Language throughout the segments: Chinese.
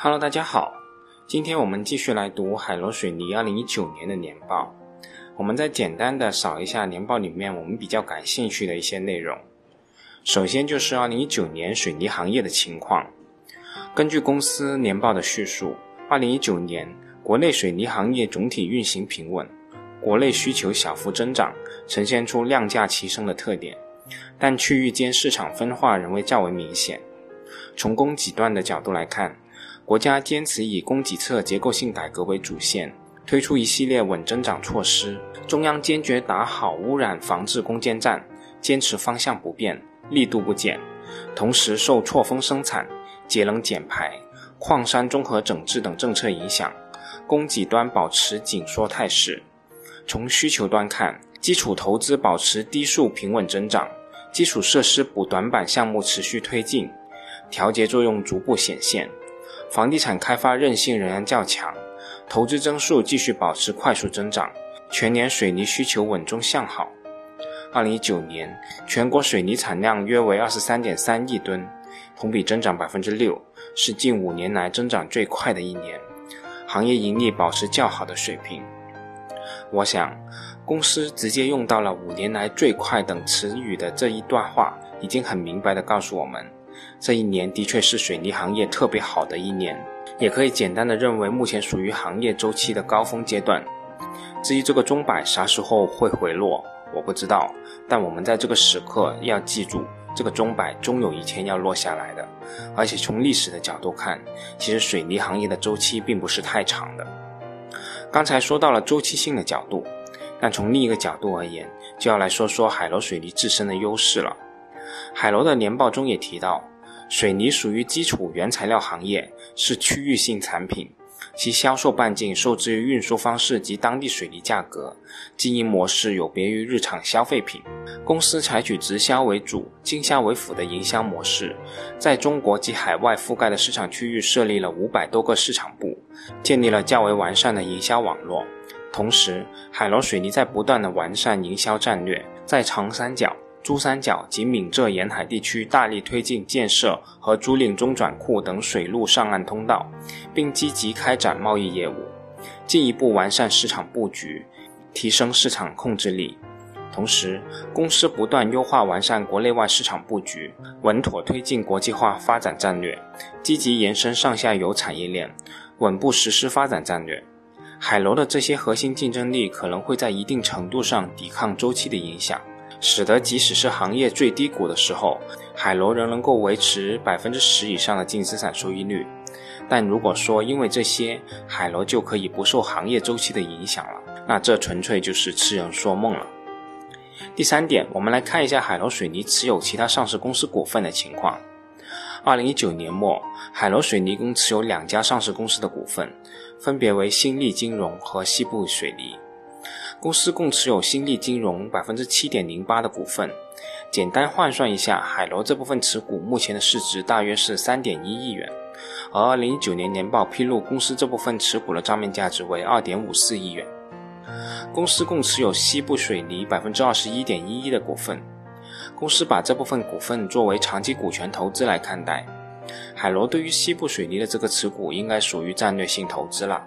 Hello，大家好，今天我们继续来读海螺水泥二零一九年的年报。我们再简单的扫一下年报里面我们比较感兴趣的一些内容。首先就是二零一九年水泥行业的情况。根据公司年报的叙述，二零一九年国内水泥行业总体运行平稳，国内需求小幅增长，呈现出量价齐升的特点，但区域间市场分化仍未较为明显。从供给端的角度来看，国家坚持以供给侧结构性改革为主线，推出一系列稳增长措施。中央坚决打好污染防治攻坚战，坚持方向不变，力度不减。同时，受错峰生产、节能减排、矿山综合整治等政策影响，供给端保持紧缩态势。从需求端看，基础投资保持低速平稳增长，基础设施补短板项目持续推进。调节作用逐步显现，房地产开发韧性仍然较强，投资增速继续保持快速增长，全年水泥需求稳中向好。二零一九年全国水泥产量约为二十三点三亿吨，同比增长百分之六，是近五年来增长最快的一年，行业盈利保持较好的水平。我想，公司直接用到了“五年来最快”等词语的这一段话，已经很明白地告诉我们。这一年的确是水泥行业特别好的一年，也可以简单的认为目前属于行业周期的高峰阶段。至于这个钟摆啥时候会回落，我不知道。但我们在这个时刻要记住，这个钟摆终有一天要落下来的。而且从历史的角度看，其实水泥行业的周期并不是太长的。刚才说到了周期性的角度，但从另一个角度而言，就要来说说海螺水泥自身的优势了。海螺的年报中也提到，水泥属于基础原材料行业，是区域性产品，其销售半径受制于运输方式及当地水泥价格，经营模式有别于日常消费品。公司采取直销为主、经销为辅的营销模式，在中国及海外覆盖的市场区域设立了五百多个市场部，建立了较为完善的营销网络。同时，海螺水泥在不断的完善营销战略，在长三角。珠三角及闽浙沿海地区大力推进建设和租赁中转库等水陆上岸通道，并积极开展贸易业务，进一步完善市场布局，提升市场控制力。同时，公司不断优化完善国内外市场布局，稳妥推进国际化发展战略，积极延伸上下游产业链，稳步实施发展战略。海螺的这些核心竞争力可能会在一定程度上抵抗周期的影响。使得即使是行业最低谷的时候，海螺仍能够维持百分之十以上的净资产收益率。但如果说因为这些，海螺就可以不受行业周期的影响了，那这纯粹就是痴人说梦了。第三点，我们来看一下海螺水泥持有其他上市公司股份的情况。二零一九年末，海螺水泥共持有两家上市公司的股份，分别为新力金融和西部水泥。公司共持有新力金融百分之七点零八的股份，简单换算一下，海螺这部分持股目前的市值大约是三点一亿元，而二零一九年年报披露，公司这部分持股的账面价值为二点五四亿元。公司共持有西部水泥百分之二十一点一一的股份，公司把这部分股份作为长期股权投资来看待。海螺对于西部水泥的这个持股，应该属于战略性投资了，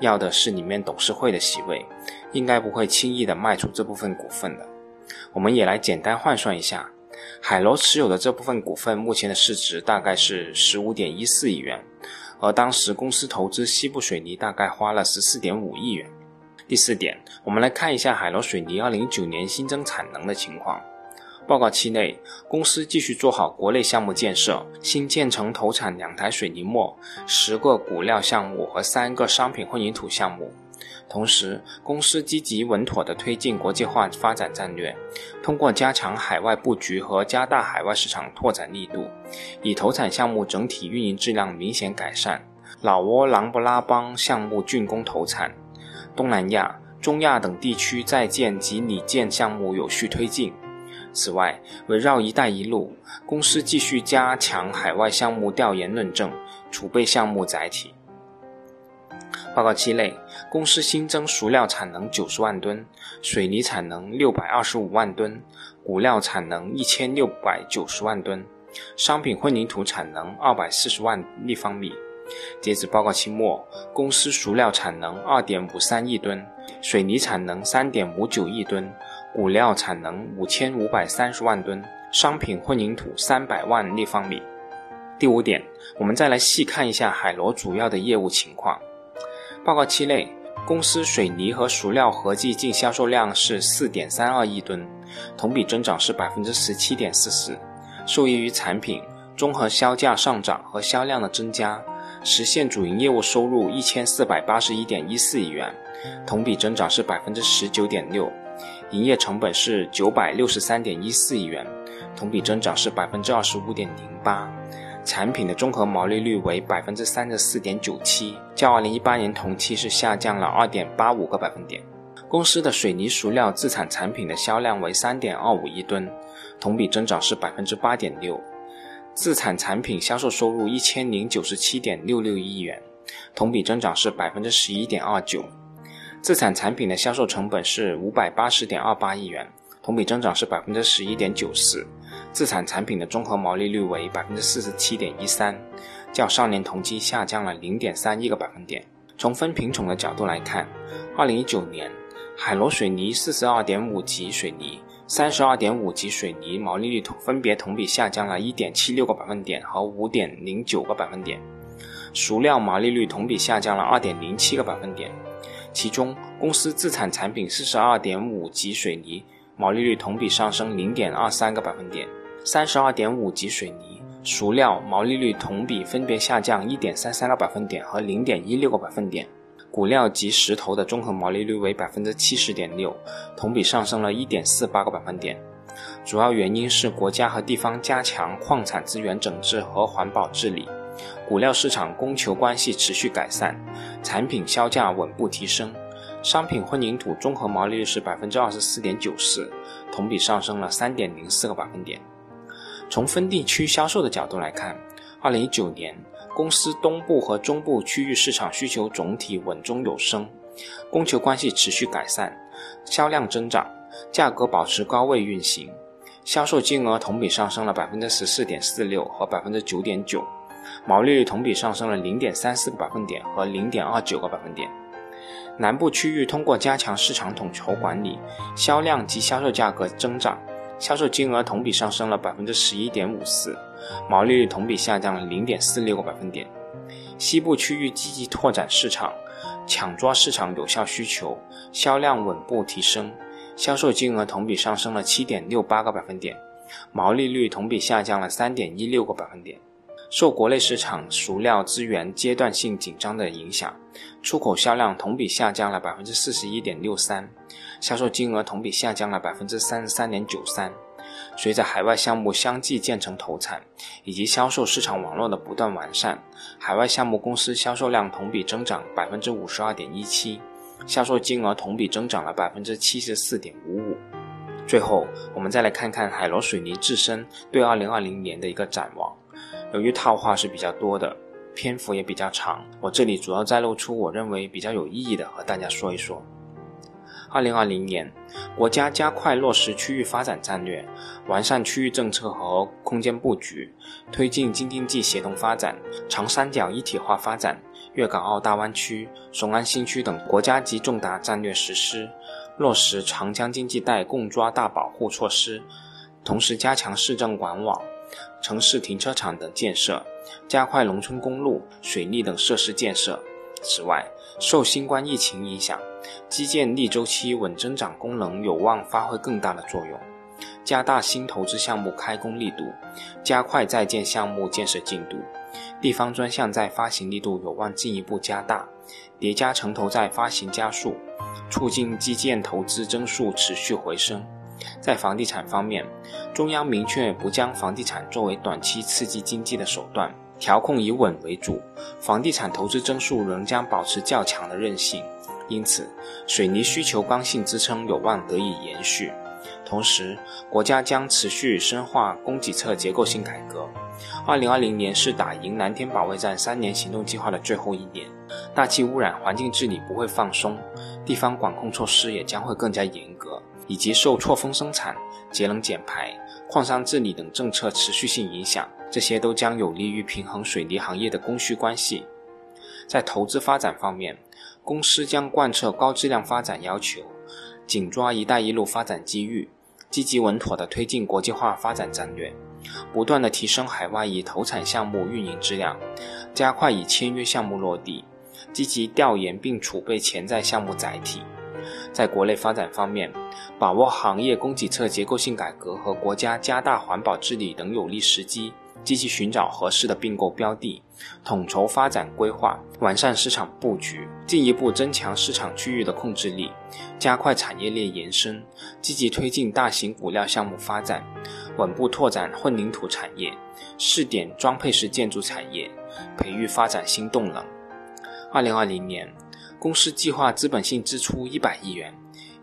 要的是里面董事会的席位，应该不会轻易的卖出这部分股份的。我们也来简单换算一下，海螺持有的这部分股份目前的市值大概是十五点一四亿元，而当时公司投资西部水泥大概花了十四点五亿元。第四点，我们来看一下海螺水泥二零一九年新增产能的情况。报告期内，公司继续做好国内项目建设，新建成投产两台水泥磨、十个骨料项目和三个商品混凝土项目。同时，公司积极稳妥地推进国际化发展战略，通过加强海外布局和加大海外市场拓展力度，以投产项目整体运营质量明显改善。老挝琅勃拉邦项目竣工投产，东南亚、中亚等地区在建及拟建项目有序推进。此外，围绕“一带一路”，公司继续加强海外项目调研论证，储备项目载体。报告期内，公司新增熟料产能九十万吨，水泥产能六百二十五万吨，骨料产能一千六百九十万吨，商品混凝土产能二百四十万立方米，截止报告期末，公司熟料产能二点五三亿吨，水泥产能三点五九亿吨，骨料产能五千五百三十万吨，商品混凝土三百万立方米。第五点，我们再来细看一下海螺主要的业务情况。报告期内，公司水泥和熟料合计净销售量是四点三二亿吨，同比增长是百分之十七点四四。受益于产品综合销价上涨和销量的增加，实现主营业务收入一千四百八十一点一四亿元，同比增长是百分之十九点六。营业成本是九百六十三点一四亿元，同比增长是百分之二十五点零八。产品的综合毛利率为百分之三十四点九七，较二零一八年同期是下降了二点八五个百分点。公司的水泥熟料自产产品的销量为三点二五亿吨，同比增长是百分之八点六。自产产品销售收入一千零九十七点六六亿元，同比增长是百分之十一点二九。自产产品的销售成本是五百八十点二八亿元。同比增长是百分之十一点九四，自产产品的综合毛利率为百分之四十七点一三，较上年同期下降了零点三一个百分点。从分品种的角度来看，二零一九年海螺水泥四十二点五级水泥、三十二点五级水泥毛利率同分别同比下降了一点七六个百分点和五点零九个百分点，熟料毛利率同比下降了二点零七个百分点，其中公司自产产品四十二点五级水泥。毛利率同比上升零点二三个百分点，三十二点五级水泥熟料毛利率同比分别下降一点三三个百分点和零点一六个百分点，骨料及石头的综合毛利率为百分之七十点六，同比上升了一点四八个百分点，主要原因是国家和地方加强矿产资源整治和环保治理，骨料市场供求关系持续改善，产品销价稳步提升。商品混凝土综合毛利率是百分之二十四点九四，同比上升了三点零四个百分点。从分地区销售的角度来看，二零一九年公司东部和中部区域市场需求总体稳中有升，供求关系持续改善，销量增长，价格保持高位运行，销售金额同比上升了百分之十四点四六和百分之九点九，毛利率同比上升了零点三四个百分点和零点二九个百分点。南部区域通过加强市场统筹管理，销量及销售价格增长，销售金额同比上升了百分之十一点五四，毛利率同比下降了零点四六个百分点。西部区域积极拓展市场，抢抓市场有效需求，销量稳步提升，销售金额同比上升了七点六八个百分点，毛利率同比下降了三点一六个百分点。受国内市场熟料资源阶段性紧张的影响，出口销量同比下降了百分之四十一点六三，销售金额同比下降了百分之三十三点九三。随着海外项目相继建成投产，以及销售市场网络的不断完善，海外项目公司销售量同比增长百分之五十二点一七，销售金额同比增长了百分之七十四点五五。最后，我们再来看看海螺水泥自身对二零二零年的一个展望。由于套话是比较多的，篇幅也比较长，我这里主要摘录出我认为比较有意义的和大家说一说。二零二零年，国家加快落实区域发展战略，完善区域政策和空间布局，推进京津冀协同发展、长三角一体化发展、粤港澳大湾区、雄安新区等国家级重大战略实施，落实长江经济带共抓大保护措施，同时加强市政管网。城市停车场等建设，加快农村公路、水利等设施建设。此外，受新冠疫情影响，基建逆周期稳增长功能有望发挥更大的作用，加大新投资项目开工力度，加快在建项目建设进度，地方专项债发行力度有望进一步加大，叠加城投债发行加速，促进基建投资增速持续回升。在房地产方面，中央明确不将房地产作为短期刺激经济的手段，调控以稳为主，房地产投资增速仍将保持较强的韧性，因此，水泥需求刚性支撑有望得以延续。同时，国家将持续深化供给侧结构性改革。二零二零年是打赢蓝天保卫战三年行动计划的最后一年，大气污染环境治理不会放松，地方管控措施也将会更加严格。以及受错峰生产、节能减排、矿山治理等政策持续性影响，这些都将有利于平衡水泥行业的供需关系，在投资发展方面，公司将贯彻高质量发展要求，紧抓“一带一路”发展机遇，积极稳妥地推进国际化发展战略，不断地提升海外已投产项目运营质量，加快已签约项目落地，积极调研并储备潜在项目载体。在国内发展方面，把握行业供给侧结构性改革和国家加大环保治理等有利时机，积极寻找合适的并购标的，统筹发展规划，完善市场布局，进一步增强市场区域的控制力，加快产业链延伸，积极推进大型骨料项目发展，稳步拓展混凝土产业，试点装配式建筑产业，培育发展新动能。二零二零年。公司计划资本性支出一百亿元，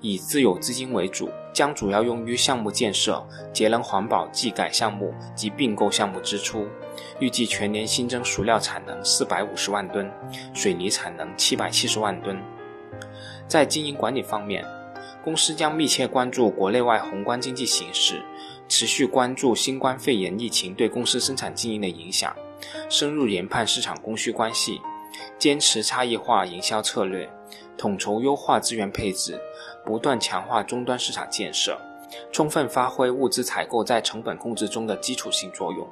以自有资金为主，将主要用于项目建设、节能环保技改项目及并购项目支出。预计全年新增熟料产能四百五十万吨，水泥产能七百七十万吨。在经营管理方面，公司将密切关注国内外宏观经济形势，持续关注新冠肺炎疫情对公司生产经营的影响，深入研判市场供需关系。坚持差异化营销策略，统筹优化资源配置，不断强化终端市场建设，充分发挥物资采购在成本控制中的基础性作用，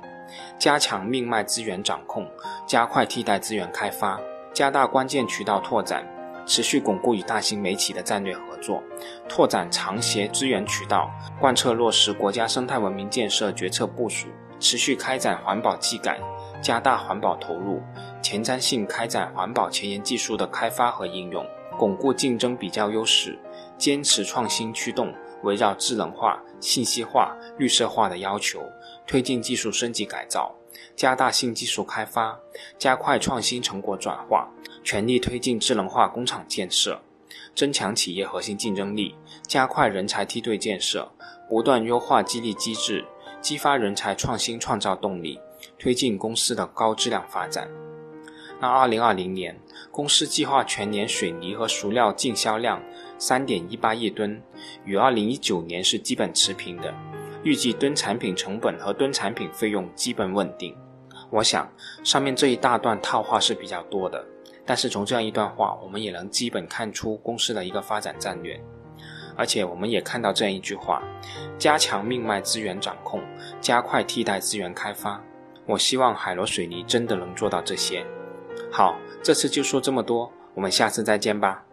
加强命脉资源掌控，加快替代资源开发，加大关键渠道拓展，持续巩固与大型媒企的战略合作，拓展长协资源渠道，贯彻落实国家生态文明建设决策部署，持续开展环保技改，加大环保投入。前瞻性开展环保前沿技术的开发和应用，巩固竞争比较优势，坚持创新驱动，围绕智能化、信息化、绿色化的要求，推进技术升级改造，加大新技术开发，加快创新成果转化，全力推进智能化工厂建设，增强企业核心竞争力，加快人才梯队建设，不断优化激励机制，激发人才创新创造动力，推进公司的高质量发展。那二零二零年，公司计划全年水泥和熟料净销量三点一八亿吨，与二零一九年是基本持平的。预计吨产品成本和吨产品费用基本稳定。我想上面这一大段套话是比较多的，但是从这样一段话，我们也能基本看出公司的一个发展战略。而且我们也看到这样一句话：加强命脉资源掌控，加快替代资源开发。我希望海螺水泥真的能做到这些。好，这次就说这么多，我们下次再见吧。